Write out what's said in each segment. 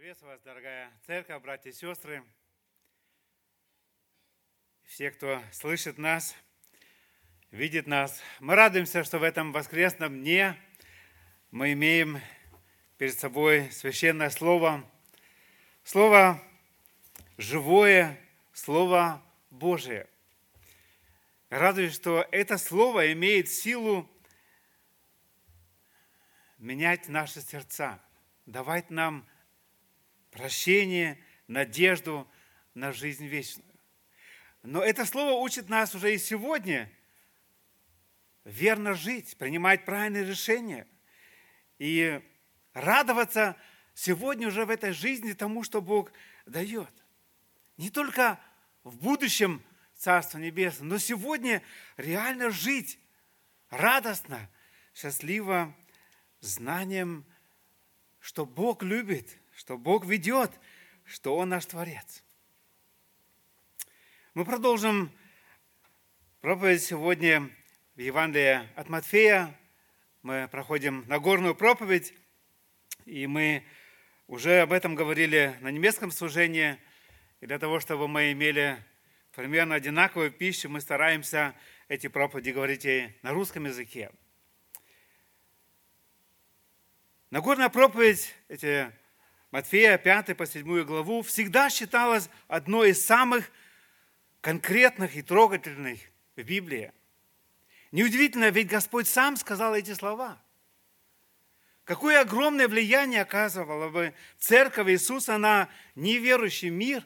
Приветствую вас, дорогая церковь, братья и сестры, все, кто слышит нас, видит нас. Мы радуемся, что в этом воскресном дне мы имеем перед собой священное слово, слово живое, слово Божие. Радуюсь, что это слово имеет силу менять наши сердца, давать нам прощение, надежду на жизнь вечную. Но это слово учит нас уже и сегодня верно жить, принимать правильные решения и радоваться сегодня уже в этой жизни тому, что Бог дает. Не только в будущем Царство Небесное, но сегодня реально жить радостно, счастливо, знанием, что Бог любит, что Бог ведет, что Он наш Творец. Мы продолжим проповедь сегодня в Евангелии от Матфея. Мы проходим Нагорную проповедь, и мы уже об этом говорили на немецком служении. И для того, чтобы мы имели примерно одинаковую пищу, мы стараемся эти проповеди говорить и на русском языке. Нагорная проповедь, эти Матфея 5 по 7 главу всегда считалась одной из самых конкретных и трогательных в Библии. Неудивительно, ведь Господь сам сказал эти слова. Какое огромное влияние оказывала бы церковь Иисуса на неверующий мир,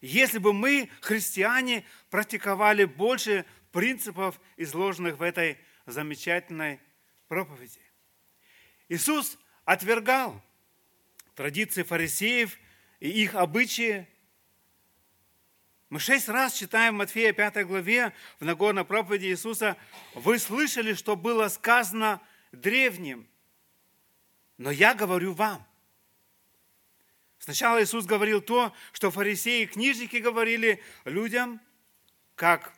если бы мы, христиане, практиковали больше принципов, изложенных в этой замечательной проповеди. Иисус отвергал традиции фарисеев и их обычаи. Мы шесть раз читаем в Матфея 5 главе в Нагорной проповеди Иисуса, «Вы слышали, что было сказано древним, но я говорю вам». Сначала Иисус говорил то, что фарисеи и книжники говорили людям, как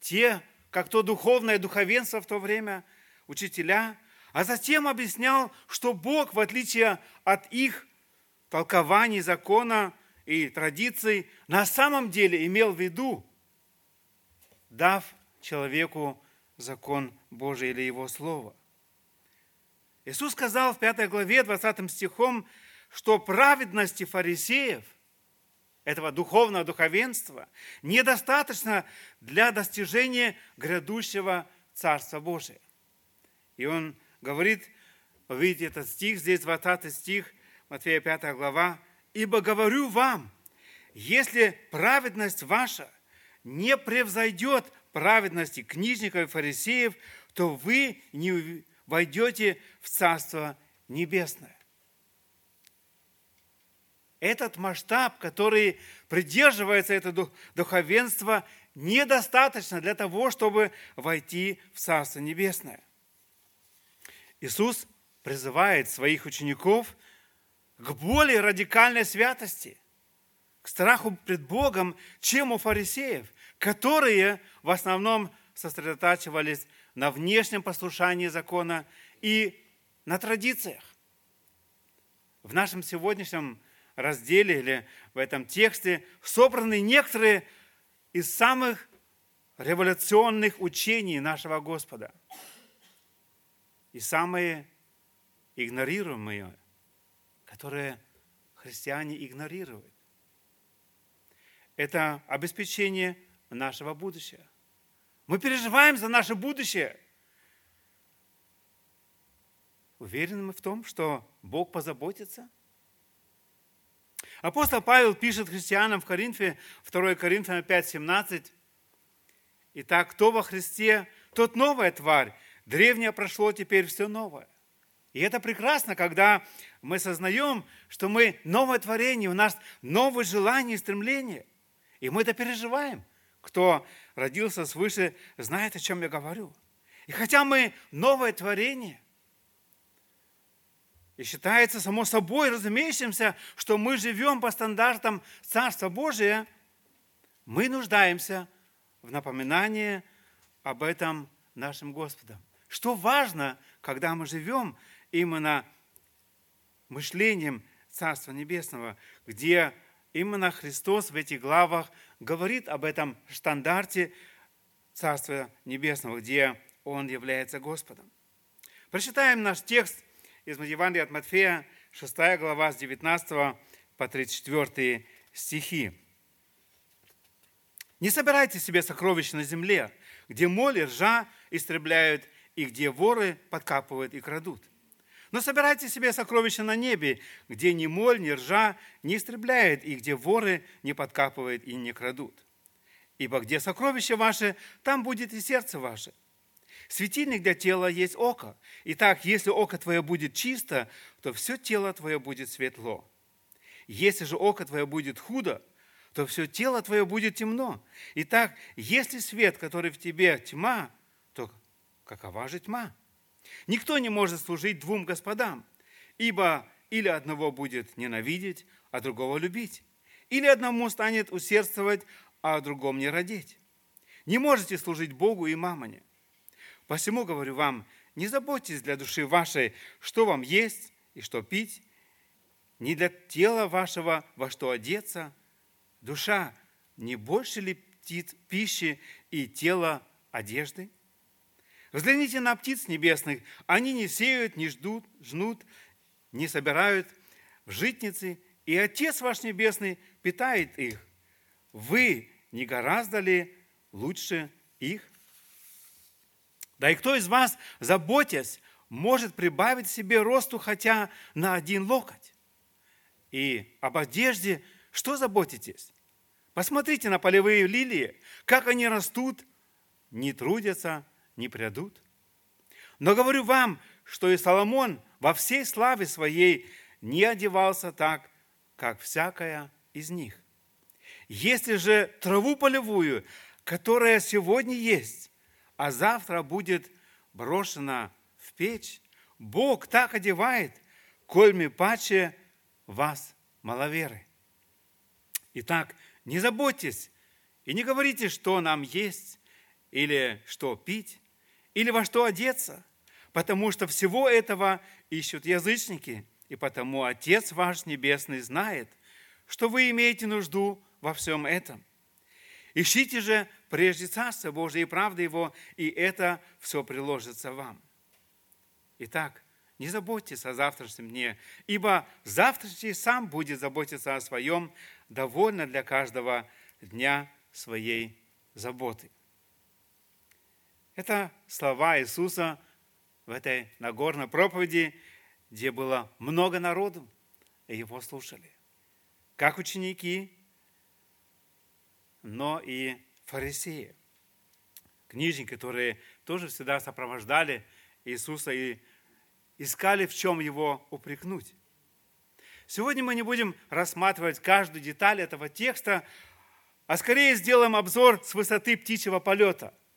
те, как то духовное духовенство в то время, учителя, а затем объяснял, что Бог, в отличие от их толкований закона и традиций, на самом деле имел в виду, дав человеку закон Божий или его слово. Иисус сказал в 5 главе 20 стихом, что праведности фарисеев, этого духовного духовенства, недостаточно для достижения грядущего Царства Божия. И он говорит, видите этот стих, здесь 20 стих, Матфея 5 глава, «Ибо говорю вам, если праведность ваша не превзойдет праведности книжников и фарисеев, то вы не войдете в Царство Небесное». Этот масштаб, который придерживается это духовенство, недостаточно для того, чтобы войти в Царство Небесное. Иисус призывает своих учеников – к более радикальной святости, к страху пред Богом, чем у фарисеев, которые в основном сосредотачивались на внешнем послушании закона и на традициях. В нашем сегодняшнем разделе или в этом тексте собраны некоторые из самых революционных учений нашего Господа и самые игнорируемые которые христиане игнорируют. Это обеспечение нашего будущего. Мы переживаем за наше будущее. Уверены мы в том, что Бог позаботится? Апостол Павел пишет христианам в Коринфе, 2 Коринфянам 5, 17. Итак, кто во Христе, тот новая тварь. Древнее прошло, теперь все новое. И это прекрасно, когда мы сознаем, что мы новое творение, у нас новые желания и стремления. И мы это переживаем. Кто родился свыше, знает, о чем я говорю. И хотя мы новое творение, и считается само собой разумеющимся, что мы живем по стандартам Царства Божия, мы нуждаемся в напоминании об этом нашим Господом. Что важно, когда мы живем именно мышлением Царства Небесного, где именно Христос в этих главах говорит об этом стандарте Царства Небесного, где Он является Господом. Прочитаем наш текст из Евангелия от Матфея, 6 глава с 19 по 34 стихи. «Не собирайте себе сокровища на земле, где моль и ржа истребляют, и где воры подкапывают и крадут. Но собирайте себе сокровища на небе, где ни моль, ни ржа не истребляют, и где воры не подкапывают и не крадут. Ибо где сокровище ваше, там будет и сердце ваше. Светильник для тела есть око. Итак, если око твое будет чисто, то все тело твое будет светло. Если же око твое будет худо, то все тело твое будет темно. Итак, если свет, который в тебе тьма, то какова же тьма? Никто не может служить двум господам, ибо или одного будет ненавидеть, а другого любить, или одному станет усердствовать, а о другом не родить. Не можете служить Богу и мамоне. Посему говорю вам, не заботьтесь для души вашей, что вам есть и что пить, не для тела вашего, во что одеться. Душа не больше ли птиц пищи и тело одежды? Взгляните на птиц небесных. Они не сеют, не ждут, жнут, не собирают в житницы, и Отец ваш Небесный питает их. Вы не гораздо ли лучше их? Да и кто из вас, заботясь, может прибавить себе росту хотя на один локоть? И об одежде что заботитесь? Посмотрите на полевые лилии, как они растут, не трудятся, не придут. Но говорю вам, что и Соломон во всей славе своей не одевался так, как всякая из них. Если же траву полевую, которая сегодня есть, а завтра будет брошена в печь, Бог так одевает, кольми паче вас маловеры. Итак, не заботьтесь и не говорите, что нам есть или что пить, или во что одеться, потому что всего этого ищут язычники, и потому Отец ваш Небесный знает, что вы имеете нужду во всем этом. Ищите же прежде Царство Божие и правды Его, и это все приложится вам. Итак, не заботьтесь о завтрашнем дне, ибо завтрашний сам будет заботиться о своем, довольно для каждого дня своей заботы. Это слова Иисуса в этой Нагорной проповеди, где было много народу, и его слушали. Как ученики, но и фарисеи. Книжники, которые тоже всегда сопровождали Иисуса и искали, в чем его упрекнуть. Сегодня мы не будем рассматривать каждую деталь этого текста, а скорее сделаем обзор с высоты птичьего полета –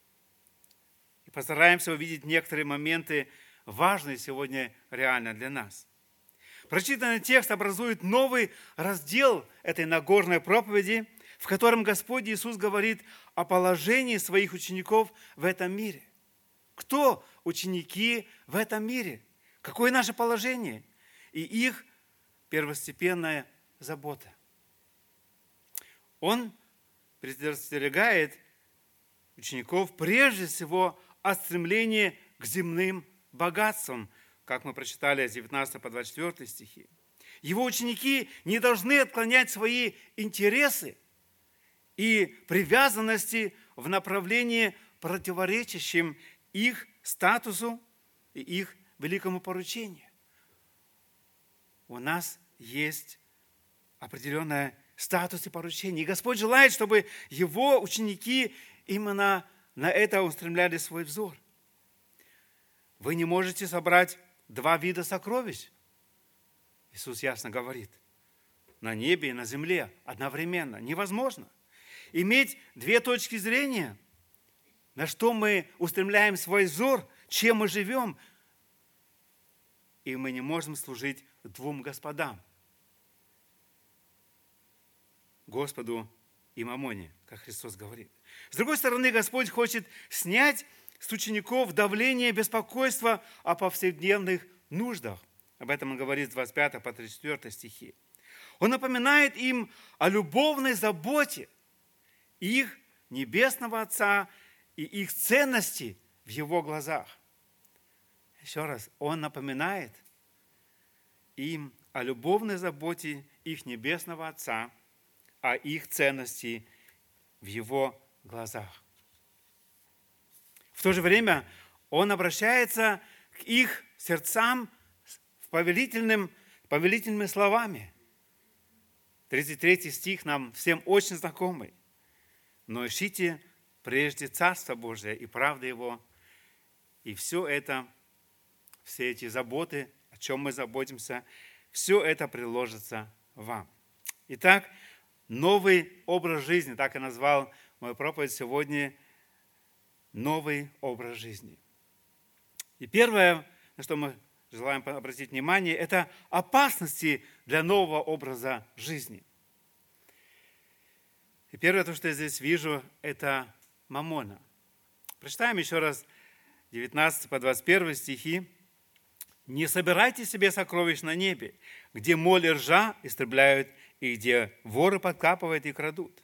постараемся увидеть некоторые моменты, важные сегодня реально для нас. Прочитанный текст образует новый раздел этой Нагорной проповеди, в котором Господь Иисус говорит о положении своих учеников в этом мире. Кто ученики в этом мире? Какое наше положение? И их первостепенная забота. Он предостерегает учеников прежде всего о стремлении к земным богатствам, как мы прочитали с 19 по 24 стихи. Его ученики не должны отклонять свои интересы и привязанности в направлении, противоречащем их статусу и их великому поручению. У нас есть определенное статус и поручение. И Господь желает, чтобы его ученики именно на это устремляли свой взор. Вы не можете собрать два вида сокровищ. Иисус ясно говорит. На небе и на земле одновременно. Невозможно. Иметь две точки зрения, на что мы устремляем свой взор, чем мы живем, и мы не можем служить двум господам. Господу и мамоне, как Христос говорит. С другой стороны, Господь хочет снять с учеников давление беспокойства о повседневных нуждах, Об этом он говорит с 25 по 34 стихи. Он напоминает им о любовной заботе их небесного Отца и их ценности в Его глазах. Еще раз, Он напоминает им о любовной заботе их небесного Отца, о их ценности в Его глазах. В то же время Он обращается к их сердцам с повелительным, повелительными словами. 33 стих нам всем очень знакомый. «Но ищите прежде Царство Божие и правда Его, и все это, все эти заботы, о чем мы заботимся, все это приложится вам». Итак, новый образ жизни, так и назвал мою проповедь сегодня, новый образ жизни. И первое, на что мы желаем обратить внимание, это опасности для нового образа жизни. И первое, то, что я здесь вижу, это мамона. Прочитаем еще раз 19 по 21 стихи. «Не собирайте себе сокровищ на небе, где моль и ржа истребляют, и где воры подкапывают и крадут.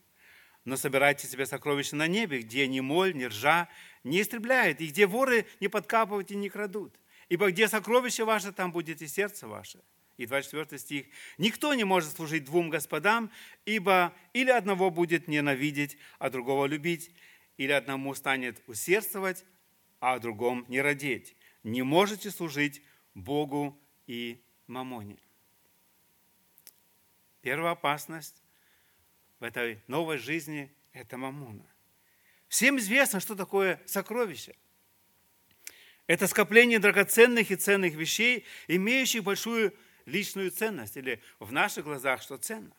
Но собирайте себе сокровища на небе, где ни моль, ни ржа не истребляют, и где воры не подкапывают и не крадут. Ибо где сокровище ваше, там будет и сердце ваше. И 24 стих. «Никто не может служить двум господам, ибо или одного будет ненавидеть, а другого любить, или одному станет усердствовать, а о другом не родить. Не можете служить Богу и мамоне». Первая опасность в этой новой жизни – это мамона. Всем известно, что такое сокровище – это скопление драгоценных и ценных вещей, имеющих большую личную ценность, или в наших глазах, что ценно.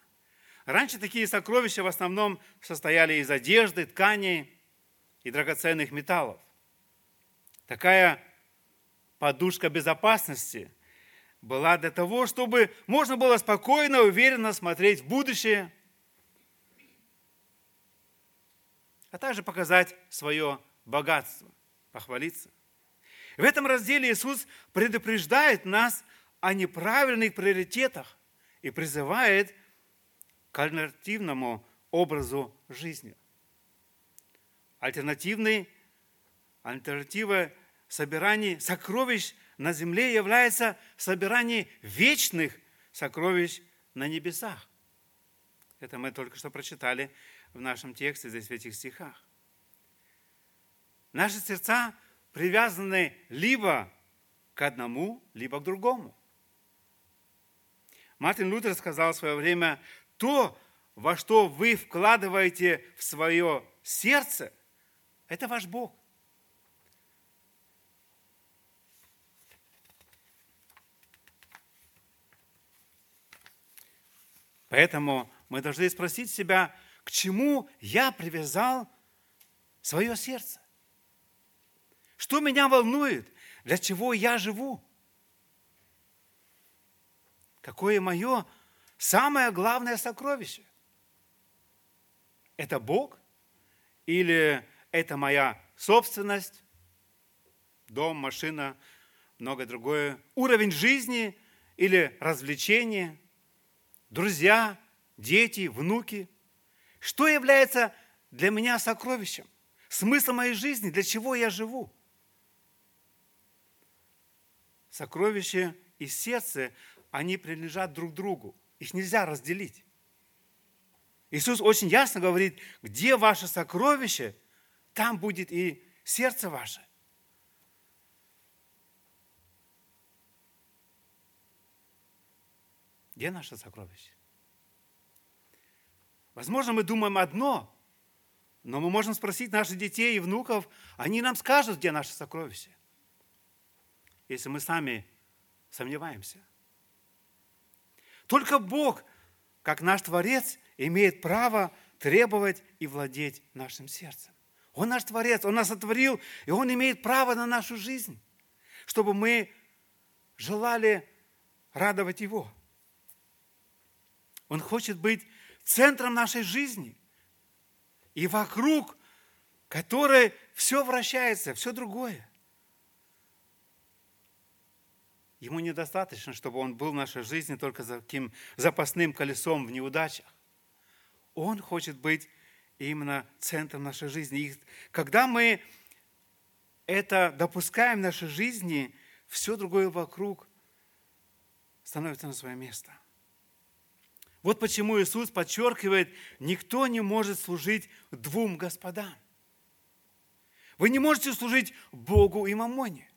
Раньше такие сокровища в основном состояли из одежды, тканей и драгоценных металлов. Такая подушка безопасности была для того, чтобы можно было спокойно, уверенно смотреть в будущее, а также показать свое богатство, похвалиться. В этом разделе Иисус предупреждает нас о неправильных приоритетах и призывает к альтернативному образу жизни. Альтернативный, альтернатива собираний сокровищ на земле является собирание вечных сокровищ на небесах. Это мы только что прочитали в нашем тексте, здесь в этих стихах. Наши сердца привязаны либо к одному, либо к другому. Мартин Лютер сказал в свое время, то, во что вы вкладываете в свое сердце, это ваш Бог. Поэтому мы должны спросить себя, к чему я привязал свое сердце. Что меня волнует? Для чего я живу? Какое мое самое главное сокровище? Это Бог? Или это моя собственность? Дом, машина, многое другое. Уровень жизни или развлечения? Друзья, дети, внуки? Что является для меня сокровищем? Смысл моей жизни, для чего я живу? сокровище и сердце, они принадлежат друг другу. Их нельзя разделить. Иисус очень ясно говорит, где ваше сокровище, там будет и сердце ваше. Где наше сокровище? Возможно, мы думаем одно, но мы можем спросить наших детей и внуков, они нам скажут, где наше сокровище если мы сами сомневаемся. Только Бог, как наш Творец, имеет право требовать и владеть нашим сердцем. Он наш Творец, Он нас сотворил, и Он имеет право на нашу жизнь, чтобы мы желали радовать Его. Он хочет быть центром нашей жизни и вокруг которой все вращается, все другое. ему недостаточно, чтобы он был в нашей жизни только за таким запасным колесом в неудачах. Он хочет быть именно центром нашей жизни. И когда мы это допускаем в нашей жизни, все другое вокруг становится на свое место. Вот почему Иисус подчеркивает, никто не может служить двум господам. Вы не можете служить Богу и Мамоне.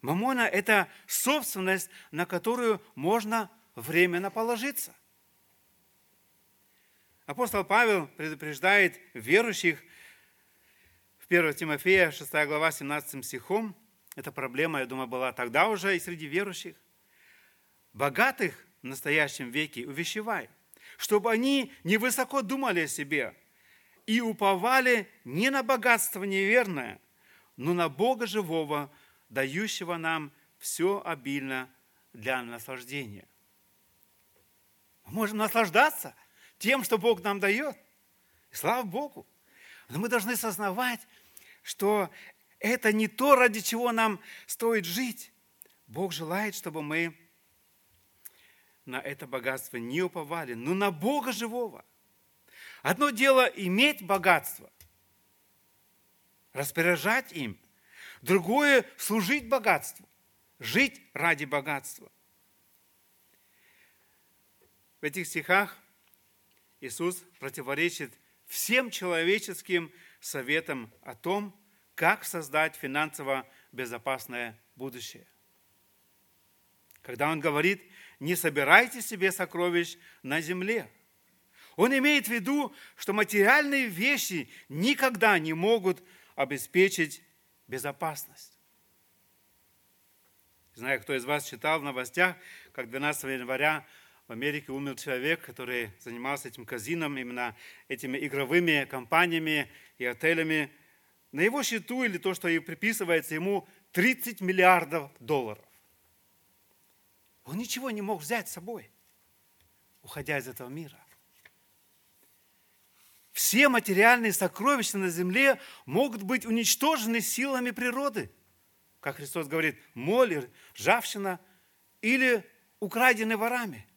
Мамона – это собственность, на которую можно временно положиться. Апостол Павел предупреждает верующих в 1 Тимофея, 6 глава, 17 стихом. Эта проблема, я думаю, была тогда уже и среди верующих. Богатых в настоящем веке увещевай, чтобы они невысоко думали о себе и уповали не на богатство неверное, но на Бога живого, дающего нам все обильно для наслаждения. Мы можем наслаждаться – тем, что Бог нам дает. Слава Богу. Но мы должны сознавать, что это не то, ради чего нам стоит жить. Бог желает, чтобы мы на это богатство не уповали, но на Бога живого. Одно дело иметь богатство, распоряжать им. Другое – служить богатству, жить ради богатства. В этих стихах Иисус противоречит всем человеческим советам о том, как создать финансово безопасное будущее. Когда он говорит, не собирайте себе сокровищ на земле, он имеет в виду, что материальные вещи никогда не могут обеспечить безопасность. Знаю, кто из вас читал в новостях, как 12 января в Америке умер человек, который занимался этим казином, именно этими игровыми компаниями и отелями. На его счету или то, что приписывается ему, 30 миллиардов долларов. Он ничего не мог взять с собой, уходя из этого мира. Все материальные сокровища на земле могут быть уничтожены силами природы. Как Христос говорит, моль, ржавчина или украдены ворами.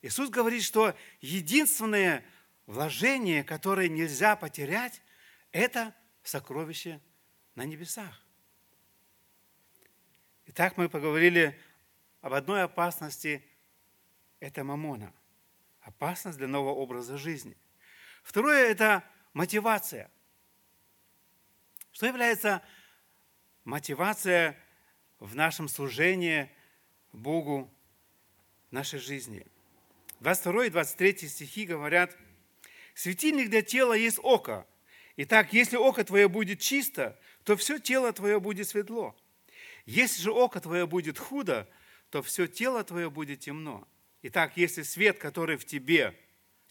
Иисус говорит, что единственное вложение, которое нельзя потерять, это сокровище на небесах. Итак, мы поговорили об одной опасности – это мамона. Опасность для нового образа жизни. Второе – это мотивация. Что является мотивация в нашем служении Богу в нашей жизни – 22 и 23 стихи говорят, «Светильник для тела есть око. Итак, если око твое будет чисто, то все тело твое будет светло. Если же око твое будет худо, то все тело твое будет темно. Итак, если свет, который в тебе,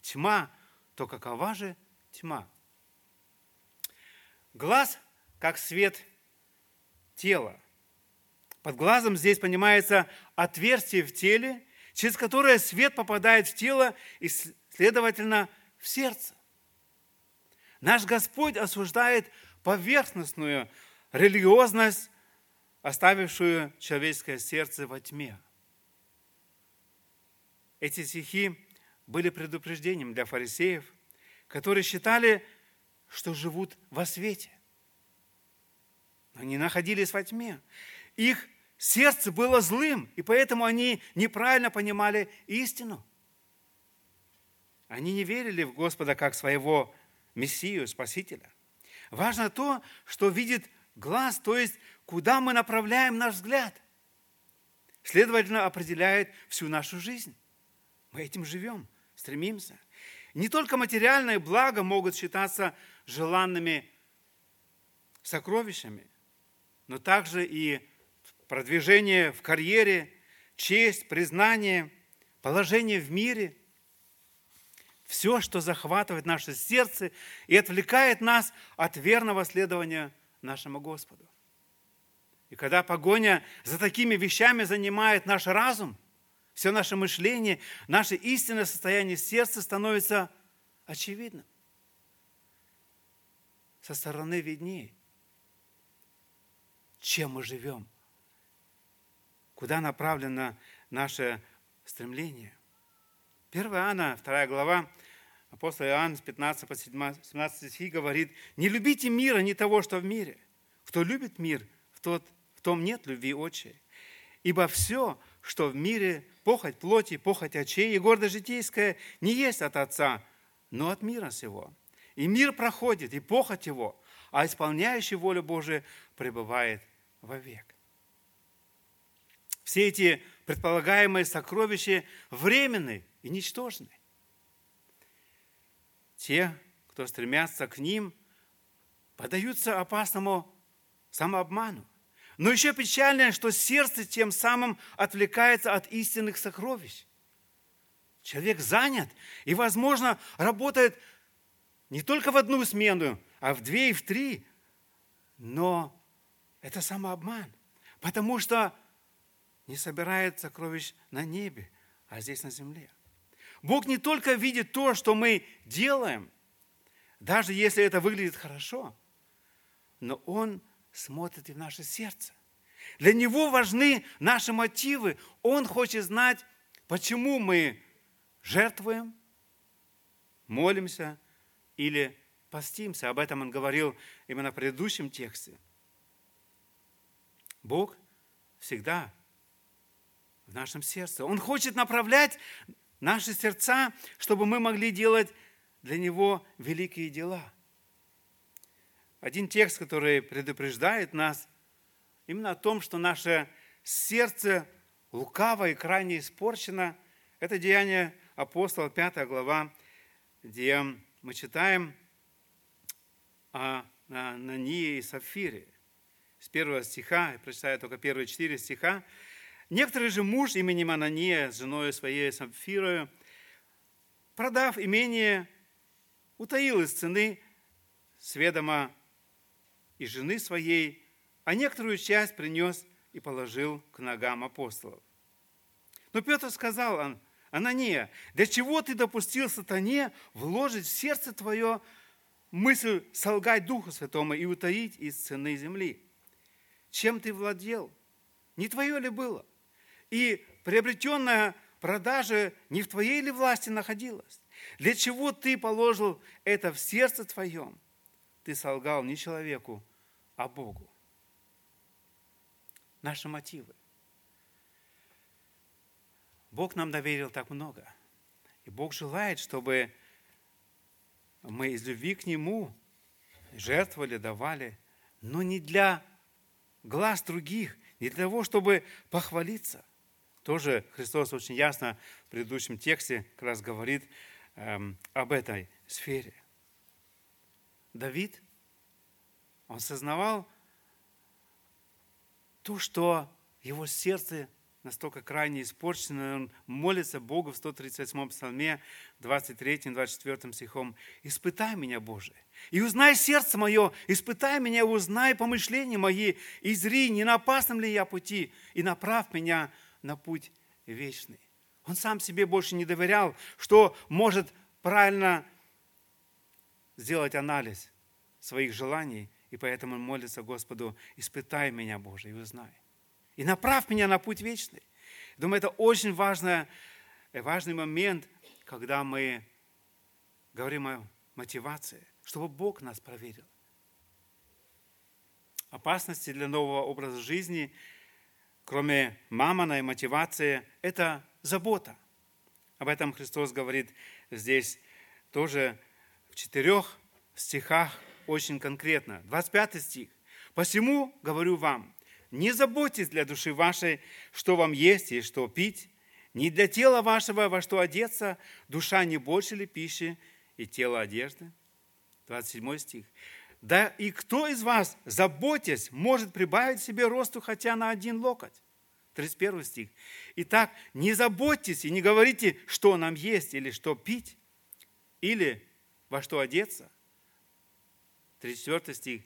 тьма, то какова же тьма? Глаз, как свет тела. Под глазом здесь понимается отверстие в теле, через которое свет попадает в тело и, следовательно, в сердце. Наш Господь осуждает поверхностную религиозность, оставившую человеческое сердце во тьме. Эти стихи были предупреждением для фарисеев, которые считали, что живут во свете. Они находились во тьме. Их сердце было злым, и поэтому они неправильно понимали истину. Они не верили в Господа как своего Мессию, Спасителя. Важно то, что видит глаз, то есть куда мы направляем наш взгляд. Следовательно, определяет всю нашу жизнь. Мы этим живем, стремимся. Не только материальные блага могут считаться желанными сокровищами, но также и продвижение в карьере, честь, признание, положение в мире. Все, что захватывает наше сердце и отвлекает нас от верного следования нашему Господу. И когда погоня за такими вещами занимает наш разум, все наше мышление, наше истинное состояние сердца становится очевидным. Со стороны виднее, чем мы живем – куда направлено наше стремление. 1 Иоанна, 2 глава, апостол Иоанн с 15 по 17 стих говорит, «Не любите мира, не того, что в мире. Кто любит мир, в, тот, том нет любви отчей. Ибо все, что в мире, похоть плоти, похоть очей и гордость житейская, не есть от Отца, но от мира сего. И мир проходит, и похоть его, а исполняющий волю Божию пребывает вовек. Все эти предполагаемые сокровища временны и ничтожны. Те, кто стремятся к ним, подаются опасному самообману. Но еще печальнее, что сердце тем самым отвлекается от истинных сокровищ. Человек занят и, возможно, работает не только в одну смену, а в две и в три. Но это самообман, потому что не собирает сокровищ на небе, а здесь на земле. Бог не только видит то, что мы делаем, даже если это выглядит хорошо, но Он смотрит и в наше сердце. Для Него важны наши мотивы. Он хочет знать, почему мы жертвуем, молимся или постимся. Об этом он говорил именно в предыдущем тексте. Бог всегда в нашем сердце. Он хочет направлять наши сердца, чтобы мы могли делать для Него великие дела. Один текст, который предупреждает нас именно о том, что наше сердце лукаво и крайне испорчено, это деяние апостола, 5 глава, где мы читаем о Нании и Сафире. С первого стиха, я прочитаю только первые четыре стиха, Некоторый же муж именем Анания с женой своей Самфирою, продав имение, утаил из цены сведома и жены своей, а некоторую часть принес и положил к ногам апостолов. Но Петр сказал Анания, для чего ты допустил сатане вложить в сердце твое мысль солгать Духу Святому и утаить из цены земли? Чем ты владел? Не твое ли было? и приобретенная продажа не в твоей ли власти находилась? Для чего ты положил это в сердце твоем? Ты солгал не человеку, а Богу. Наши мотивы. Бог нам доверил так много. И Бог желает, чтобы мы из любви к Нему жертвовали, давали, но не для глаз других, не для того, чтобы похвалиться – тоже Христос очень ясно в предыдущем тексте как раз говорит эм, об этой сфере. Давид, он сознавал то, что его сердце настолько крайне испорчено, он молится Богу в 138 псалме, 23-24 стихом, «Испытай меня, Боже, и узнай сердце мое, испытай меня, узнай помышления мои, и зри, не на опасном ли я пути, и направь меня на путь вечный. Он сам себе больше не доверял, что может правильно сделать анализ своих желаний, и поэтому он молится Господу, испытай меня, Боже, и узнай. И направь меня на путь вечный. Думаю, это очень важный, важный момент, когда мы говорим о мотивации, чтобы Бог нас проверил. Опасности для нового образа жизни – кроме мамоной мотивации, это забота. Об этом Христос говорит здесь тоже в четырех стихах очень конкретно. 25 стих. «Посему говорю вам, не заботьтесь для души вашей, что вам есть и что пить, не для тела вашего, во что одеться, душа не больше ли пищи и тело одежды?» 27 стих. Да и кто из вас, заботясь, может прибавить себе росту хотя на один локоть? 31 стих. Итак, не заботьтесь и не говорите, что нам есть или что пить, или во что одеться. 34 стих.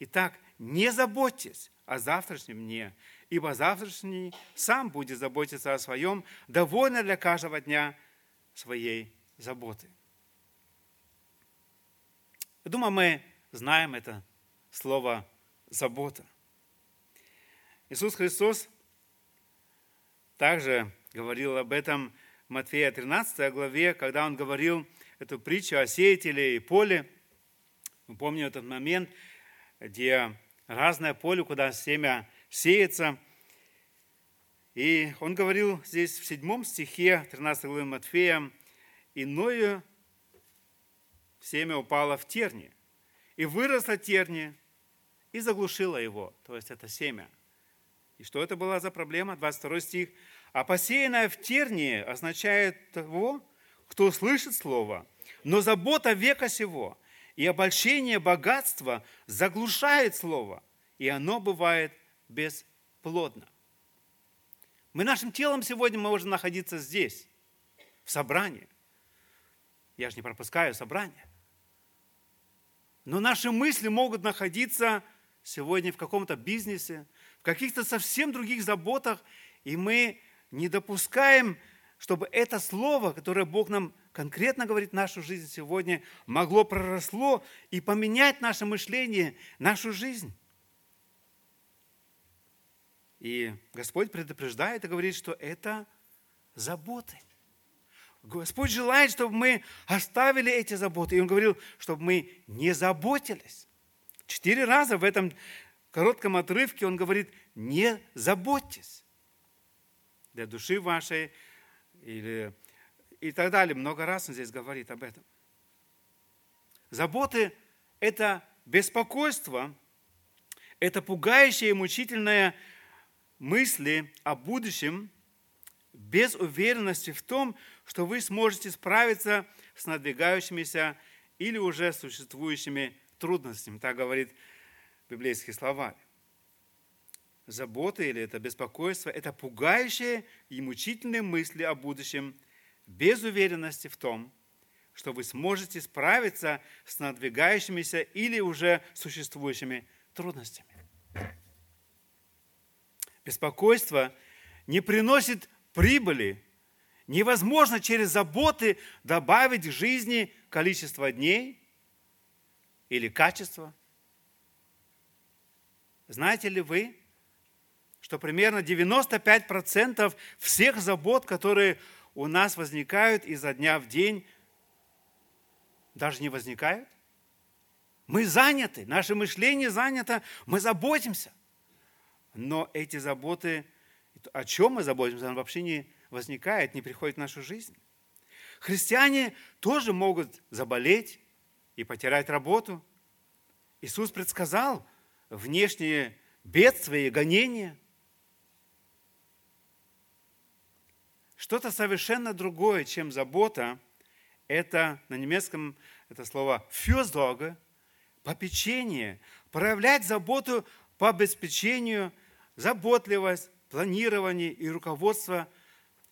Итак, не заботьтесь о завтрашнем дне, ибо завтрашний сам будет заботиться о своем, довольно для каждого дня своей заботы. Думаю, мы знаем это слово «забота». Иисус Христос также говорил об этом Матфея 13 главе, когда он говорил эту притчу о сеятеле и поле. Мы помним этот момент, где разное поле, куда семя сеется. И он говорил здесь в седьмом стихе 13 главы Матфея, «Иное семя упало в терни, и выросло терни, и заглушило его». То есть это семя. И что это была за проблема? 22 стих. «А посеянное в тернии означает того, кто слышит слово, но забота века сего и обольщение богатства заглушает слово, и оно бывает бесплодно». Мы нашим телом сегодня можем находиться здесь, в собрании. Я же не пропускаю собрание. Но наши мысли могут находиться сегодня в каком-то бизнесе, в каких-то совсем других заботах, и мы не допускаем, чтобы это слово, которое Бог нам конкретно говорит в нашу жизнь сегодня, могло проросло и поменять наше мышление, нашу жизнь. И Господь предупреждает и говорит, что это заботы. Господь желает, чтобы мы оставили эти заботы. И Он говорил, чтобы мы не заботились. Четыре раза в этом коротком отрывке Он говорит, не заботьтесь для души вашей или и так далее. Много раз Он здесь говорит об этом. Заботы – это беспокойство, это пугающее и мучительное мысли о будущем без уверенности в том, что вы сможете справиться с надвигающимися или уже существующими трудностями. Так говорит библейский словарь. Забота или это беспокойство – это пугающие и мучительные мысли о будущем без уверенности в том, что вы сможете справиться с надвигающимися или уже существующими трудностями. Беспокойство не приносит прибыли. Невозможно через заботы добавить в жизни количество дней или качество. Знаете ли вы, что примерно 95% всех забот, которые у нас возникают изо дня в день, даже не возникают? Мы заняты, наше мышление занято, мы заботимся – но эти заботы, о чем мы заботимся, оно вообще не возникает, не приходит в нашу жизнь. Христиане тоже могут заболеть и потерять работу. Иисус предсказал внешние бедствия и гонения. Что-то совершенно другое, чем забота, это на немецком это слово «фюрсдорге», попечение, проявлять заботу по обеспечению – заботливость, планирование и руководство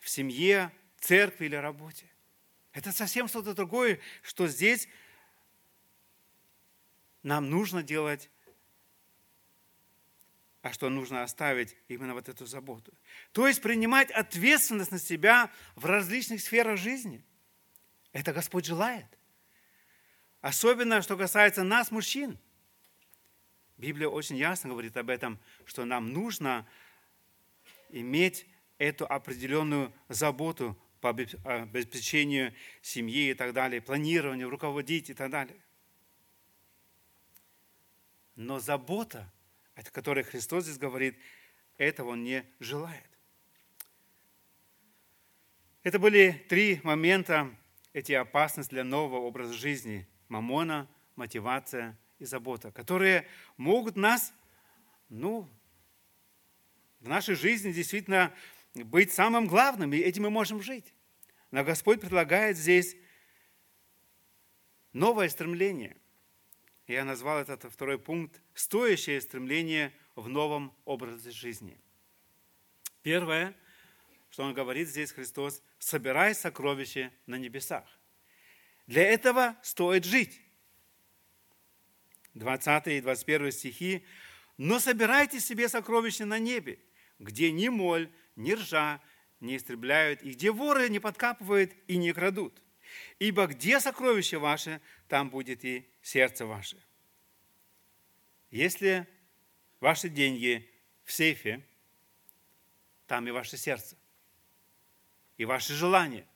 в семье, церкви или работе. Это совсем что-то другое, что здесь нам нужно делать, а что нужно оставить именно вот эту заботу. То есть принимать ответственность на себя в различных сферах жизни. Это Господь желает. Особенно, что касается нас, мужчин – Библия очень ясно говорит об этом, что нам нужно иметь эту определенную заботу по обеспечению семьи и так далее, планированию, руководить и так далее. Но забота, о которой Христос здесь говорит, этого Он не желает. Это были три момента, эти опасности для нового образа жизни. Мамона, мотивация и забота, которые могут нас, ну, в нашей жизни действительно быть самым главным, и этим мы можем жить. Но Господь предлагает здесь новое стремление. Я назвал этот второй пункт «Стоящее стремление в новом образе жизни». Первое, что он говорит здесь Христос, собирай сокровища на небесах. Для этого стоит жить. 20 и 21 стихи. «Но собирайте себе сокровища на небе, где ни моль, ни ржа не истребляют, и где воры не подкапывают и не крадут. Ибо где сокровище ваше, там будет и сердце ваше». Если ваши деньги в сейфе, там и ваше сердце. и ваши желания.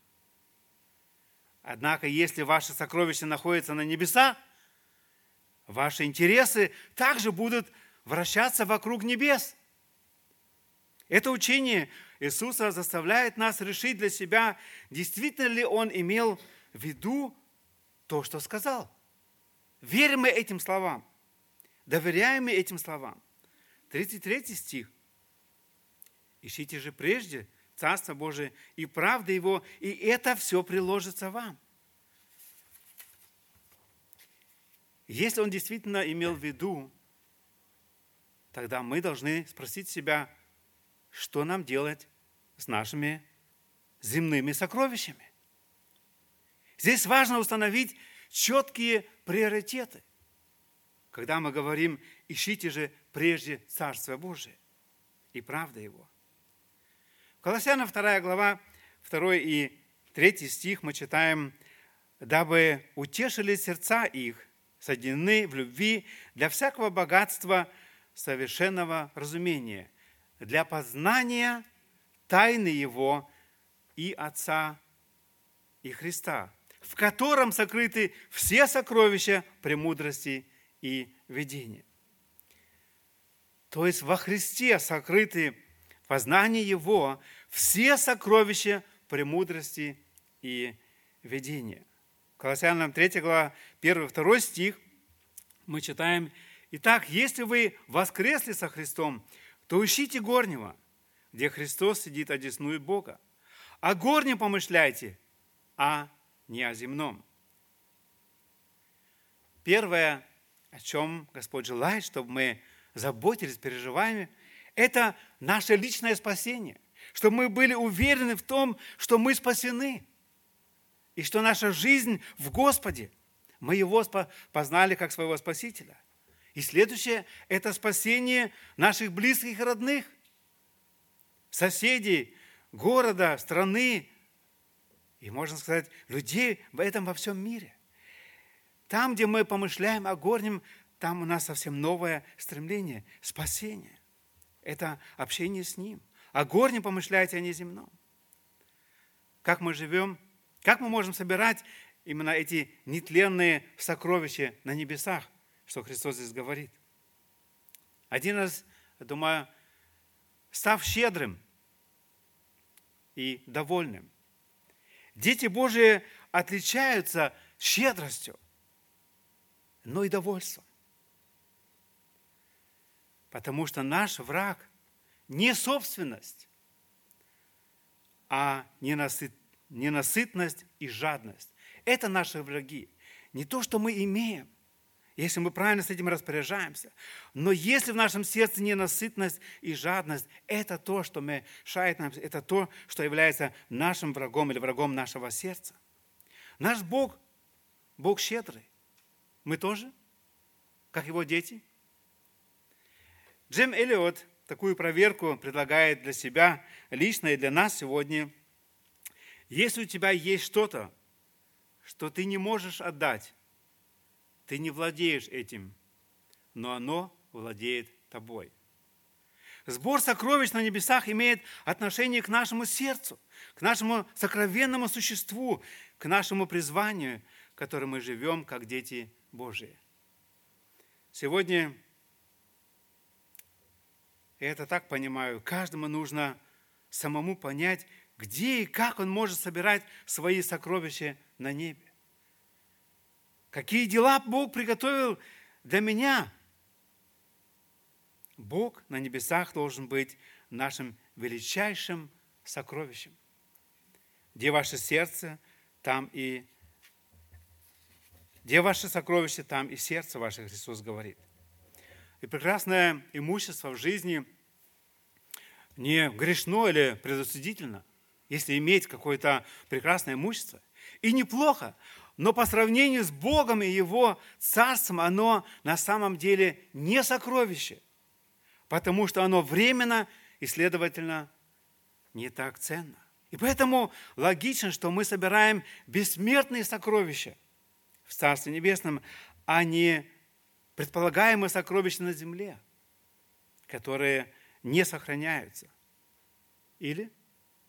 Однако, если ваше сокровище находится на небесах, ваши интересы также будут вращаться вокруг небес. Это учение Иисуса заставляет нас решить для себя, действительно ли Он имел в виду то, что сказал. Верим мы этим словам? Доверяем мы этим словам? 33 стих. Ищите же прежде Царство Божие и правда Его, и это все приложится вам. Если Он действительно имел в виду, тогда мы должны спросить себя, что нам делать с нашими земными сокровищами. Здесь важно установить четкие приоритеты. Когда мы говорим, ищите же прежде Царство Божие и правда Его. В Колоссянам 2 глава, 2 и 3 стих мы читаем, «Дабы утешили сердца их, соединены в любви для всякого богатства совершенного разумения, для познания тайны Его и Отца и Христа, в котором сокрыты все сокровища премудрости и видения. То есть во Христе сокрыты познание Его все сокровища премудрости и видения. Колоссянам 3 глава, 1-2 стих мы читаем, «Итак, если вы воскресли со Христом, то ищите горнего, где Христос сидит одесную Бога. О горнем помышляйте, а не о земном». Первое, о чем Господь желает, чтобы мы заботились, переживаем, это наше личное спасение, чтобы мы были уверены в том, что мы спасены, и что наша жизнь в Господе, мы Его познали как своего Спасителя. И следующее – это спасение наших близких и родных, соседей, города, страны, и, можно сказать, людей в этом во всем мире. Там, где мы помышляем о горнем, там у нас совсем новое стремление – спасение. Это общение с Ним. О горнем помышляйте, а не земном. Как мы живем, как мы можем собирать именно эти нетленные сокровища на небесах? Что Христос здесь говорит. Один раз, думаю, став щедрым и довольным. Дети Божии отличаются щедростью, но и довольством. Потому что наш враг не собственность, а ненасытность и жадность. Это наши враги. Не то, что мы имеем, если мы правильно с этим распоряжаемся. Но если в нашем сердце ненасытность и жадность, это то, что мешает нам, это то, что является нашим врагом или врагом нашего сердца. Наш Бог, Бог щедрый. Мы тоже, как его дети. Джим Эллиот такую проверку предлагает для себя лично и для нас сегодня. Если у тебя есть что-то, что ты не можешь отдать, ты не владеешь этим, но оно владеет тобой. Сбор сокровищ на небесах имеет отношение к нашему сердцу, к нашему сокровенному существу, к нашему призванию, в котором мы живем, как дети Божии. Сегодня, я это так понимаю, каждому нужно самому понять, где и как он может собирать свои сокровища на небе. Какие дела Бог приготовил для меня? Бог на небесах должен быть нашим величайшим сокровищем. Где ваше сердце, там и где ваше сокровище, там и сердце ваше, Христос говорит. И прекрасное имущество в жизни не грешно или предосудительно, если иметь какое-то прекрасное имущество. И неплохо, но по сравнению с Богом и Его Царством оно на самом деле не сокровище, потому что оно временно и, следовательно, не так ценно. И поэтому логично, что мы собираем бессмертные сокровища в Царстве Небесном, а не предполагаемые сокровища на земле, которые не сохраняются. Или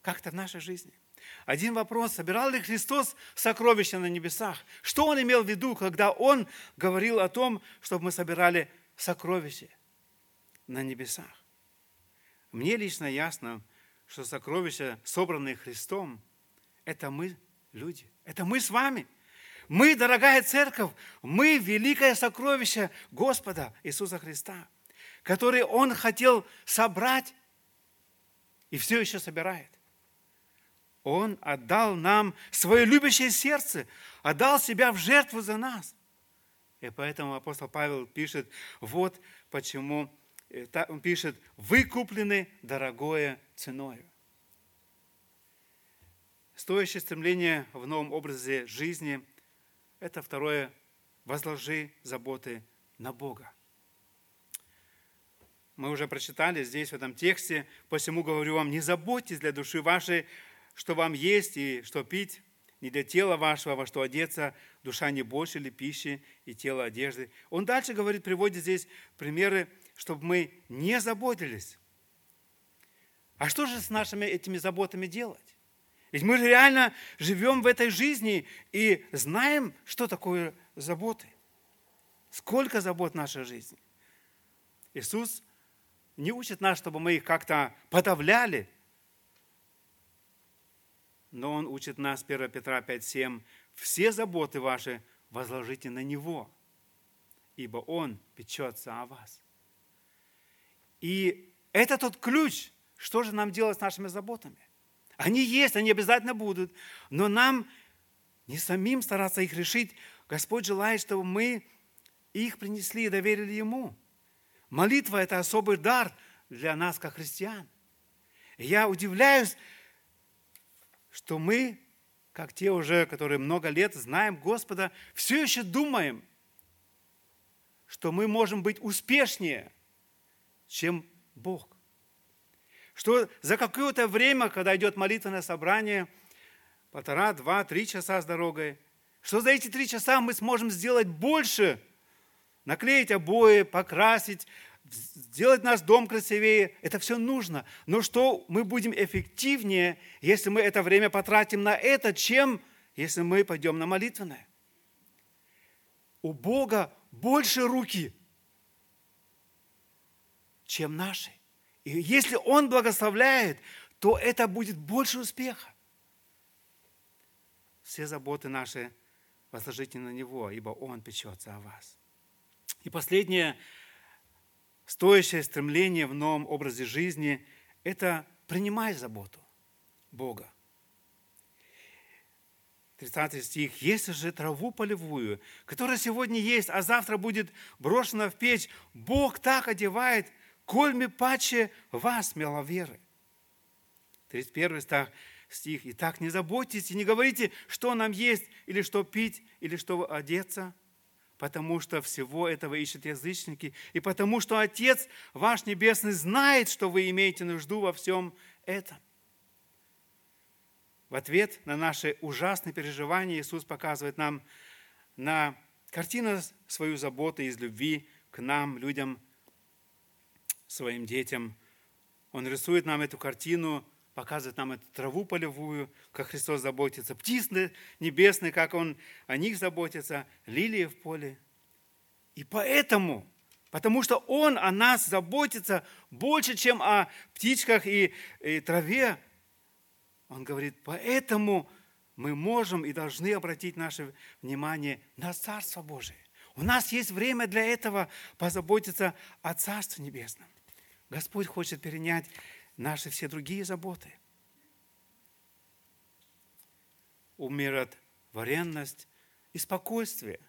как-то в нашей жизни – Один вопрос, собирал ли Христос сокровища на небесах? Что Он имел в виду, когда Он говорил о том, чтобы мы собирали сокровища на небесах? Мне лично ясно, что сокровища, собранные Христом, это мы, люди. Это мы с вами. Мы, дорогая церковь, мы великое сокровище Господа Иисуса Христа, который Он хотел собрать и все еще собирает. Он отдал нам свое любящее сердце, отдал себя в жертву за нас. И поэтому апостол Павел пишет, вот почему, э, он пишет, вы куплены дорогое ценою. Стоящее стремление в новом образе жизни – это второе – возложи заботы на Бога. Мы уже прочитали здесь, в этом тексте, посему говорю вам, не заботьтесь для души вашей что вам есть и что пить, не для тела вашего, во что одеться, душа не больше ли пищи и тело одежды. Он дальше говорит, приводит здесь примеры, чтобы мы не заботились. А что же с нашими этими заботами делать? Ведь мы же реально живем в этой жизни и знаем, что такое заботы. Сколько забот в нашей жизни. Иисус не учит нас, чтобы мы их как-то подавляли, но он учит нас, 1 Петра 5,7, «Все заботы ваши возложите на Него, ибо Он печется о вас». И это тот ключ, что же нам делать с нашими заботами. Они есть, они обязательно будут, но нам не самим стараться их решить. Господь желает, чтобы мы их принесли и доверили Ему. Молитва – это особый дар для нас, как христиан. я удивляюсь, что мы, как те уже, которые много лет знаем Господа, все еще думаем, что мы можем быть успешнее, чем Бог. Что за какое-то время, когда идет молитвенное собрание, полтора, два, три часа с дорогой, что за эти три часа мы сможем сделать больше, наклеить обои, покрасить, сделать наш дом красивее, это все нужно. Но что мы будем эффективнее, если мы это время потратим на это, чем если мы пойдем на молитвенное? У Бога больше руки, чем наши. И если Он благословляет, то это будет больше успеха. Все заботы наши возложите на Него, ибо Он печется о вас. И последнее, стоящее стремление в новом образе жизни – это принимать заботу Бога. 30 стих. «Если же траву полевую, которая сегодня есть, а завтра будет брошена в печь, Бог так одевает, кольми паче вас, миловеры». 31 стих. «Итак, не заботьтесь и не говорите, что нам есть, или что пить, или что одеться, потому что всего этого ищут язычники, и потому что Отец ваш Небесный знает, что вы имеете нужду во всем этом. В ответ на наши ужасные переживания Иисус показывает нам на картину свою заботу из любви к нам, людям, своим детям. Он рисует нам эту картину – показывает нам эту траву полевую, как Христос заботится, птиц небесные, как Он о них заботится, лилии в поле. И поэтому, потому что Он о нас заботится больше, чем о птичках и, и траве, Он говорит, поэтому мы можем и должны обратить наше внимание на Царство Божие. У нас есть время для этого позаботиться о Царстве Небесном. Господь хочет перенять наши все другие заботы. Умиротворенность и спокойствие,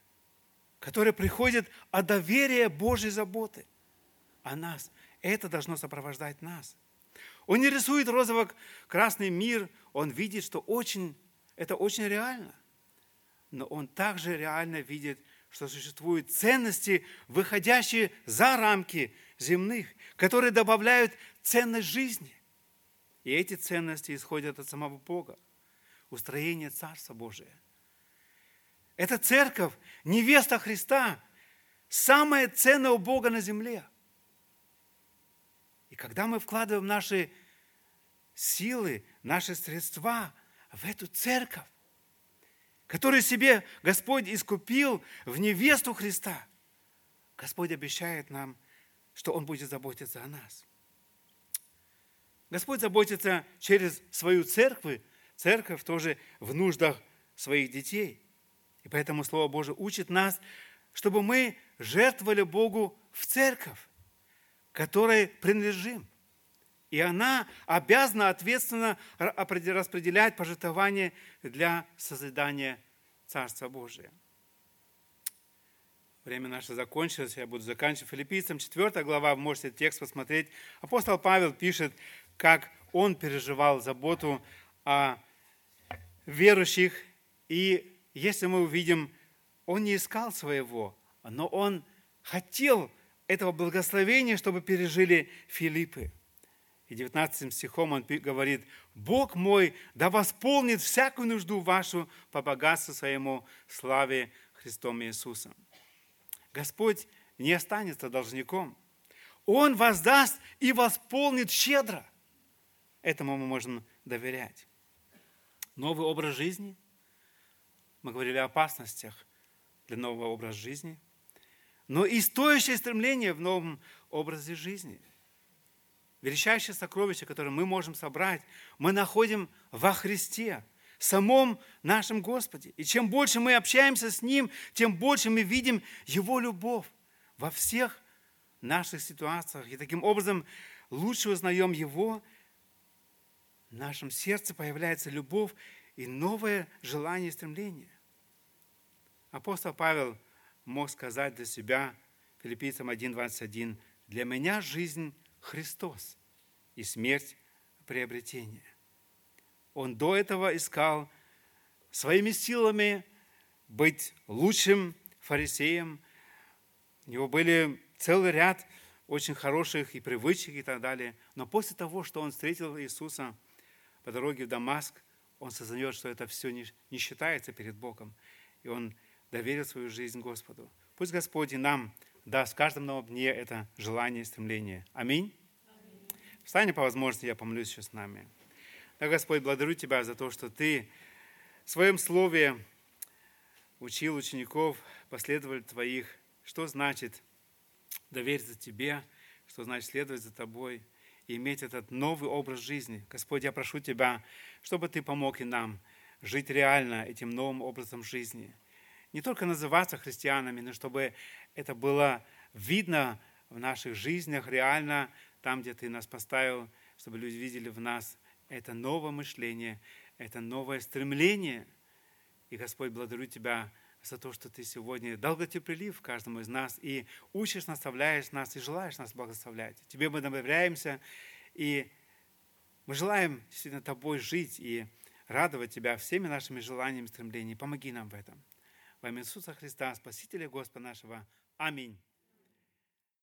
которое приходит от доверия Божьей заботы о нас. Это должно сопровождать нас. Он не рисует розово-красный мир, он видит, что очень, это очень реально. Но он также реально видит, что существуют ценности, выходящие за рамки земных, которые добавляют ценность жизни. И эти ценности исходят от самого Бога. Устроение Царства Божия. Это церковь, невеста Христа, самое ценное у Бога на земле. И когда мы вкладываем наши силы, наши средства в эту церковь, которую себе Господь искупил в невесту Христа. Господь обещает нам, что Он будет заботиться о нас. Господь заботится через свою церковь, церковь тоже в нуждах своих детей. И поэтому Слово Божие учит нас, чтобы мы жертвовали Богу в церковь, которой принадлежим. И она обязана ответственно распределять пожертвования для созидания Царства Божия. Время наше закончилось, я буду заканчивать филиппийцам. 4 глава, вы можете текст посмотреть. Апостол Павел пишет, как он переживал заботу о верующих. И если мы увидим, он не искал своего, но он хотел этого благословения, чтобы пережили Филиппы. И 19 стихом он говорит, «Бог мой да восполнит всякую нужду вашу по богатству своему славе Христом Иисусом». Господь не останется должником. Он воздаст и восполнит щедро. Этому мы можем доверять. Новый образ жизни. Мы говорили о опасностях для нового образа жизни. Но и стоящее стремление в новом образе жизни. Величайшее сокровище, которое мы можем собрать, мы находим во Христе, самом нашем Господе. И чем больше мы общаемся с Ним, тем больше мы видим Его любовь во всех наших ситуациях. И таким образом лучше узнаем Его, в нашем сердце появляется любовь и новое желание и стремление. Апостол Павел мог сказать для себя, Филиппийцам 1.21, «Для меня жизнь Христос и смерть – приобретение». Он до этого искал своими силами быть лучшим фарисеем. У него были целый ряд очень хороших и привычек и так далее. Но после того, что он встретил Иисуса по дороге в Дамаск, он сознает, что это все не, не считается перед Богом. И он доверил свою жизнь Господу. Пусть Господь и нам даст в каждом новом дне это желание и стремление. Аминь. Встань по возможности, я помолюсь еще с нами. Да, Господь, благодарю Тебя за то, что Ты в Своем Слове учил учеников, последователей Твоих, что значит довериться Тебе, что значит следовать за Тобой иметь этот новый образ жизни. Господь, я прошу Тебя, чтобы Ты помог и нам жить реально этим новым образом жизни – не только называться христианами, но чтобы это было видно в наших жизнях, реально, там, где Ты нас поставил, чтобы люди видели в нас это новое мышление, это новое стремление. И, Господь, благодарю Тебя за то, что Ты сегодня долготерпелив каждому из нас и учишь, наставляешь нас и желаешь нас благословлять. Тебе мы доверяемся, и мы желаем действительно Тобой жить и радовать Тебя всеми нашими желаниями и стремлениями. Помоги нам в этом. Во имя Иисуса Христа, Спасителя Господа нашего. Аминь.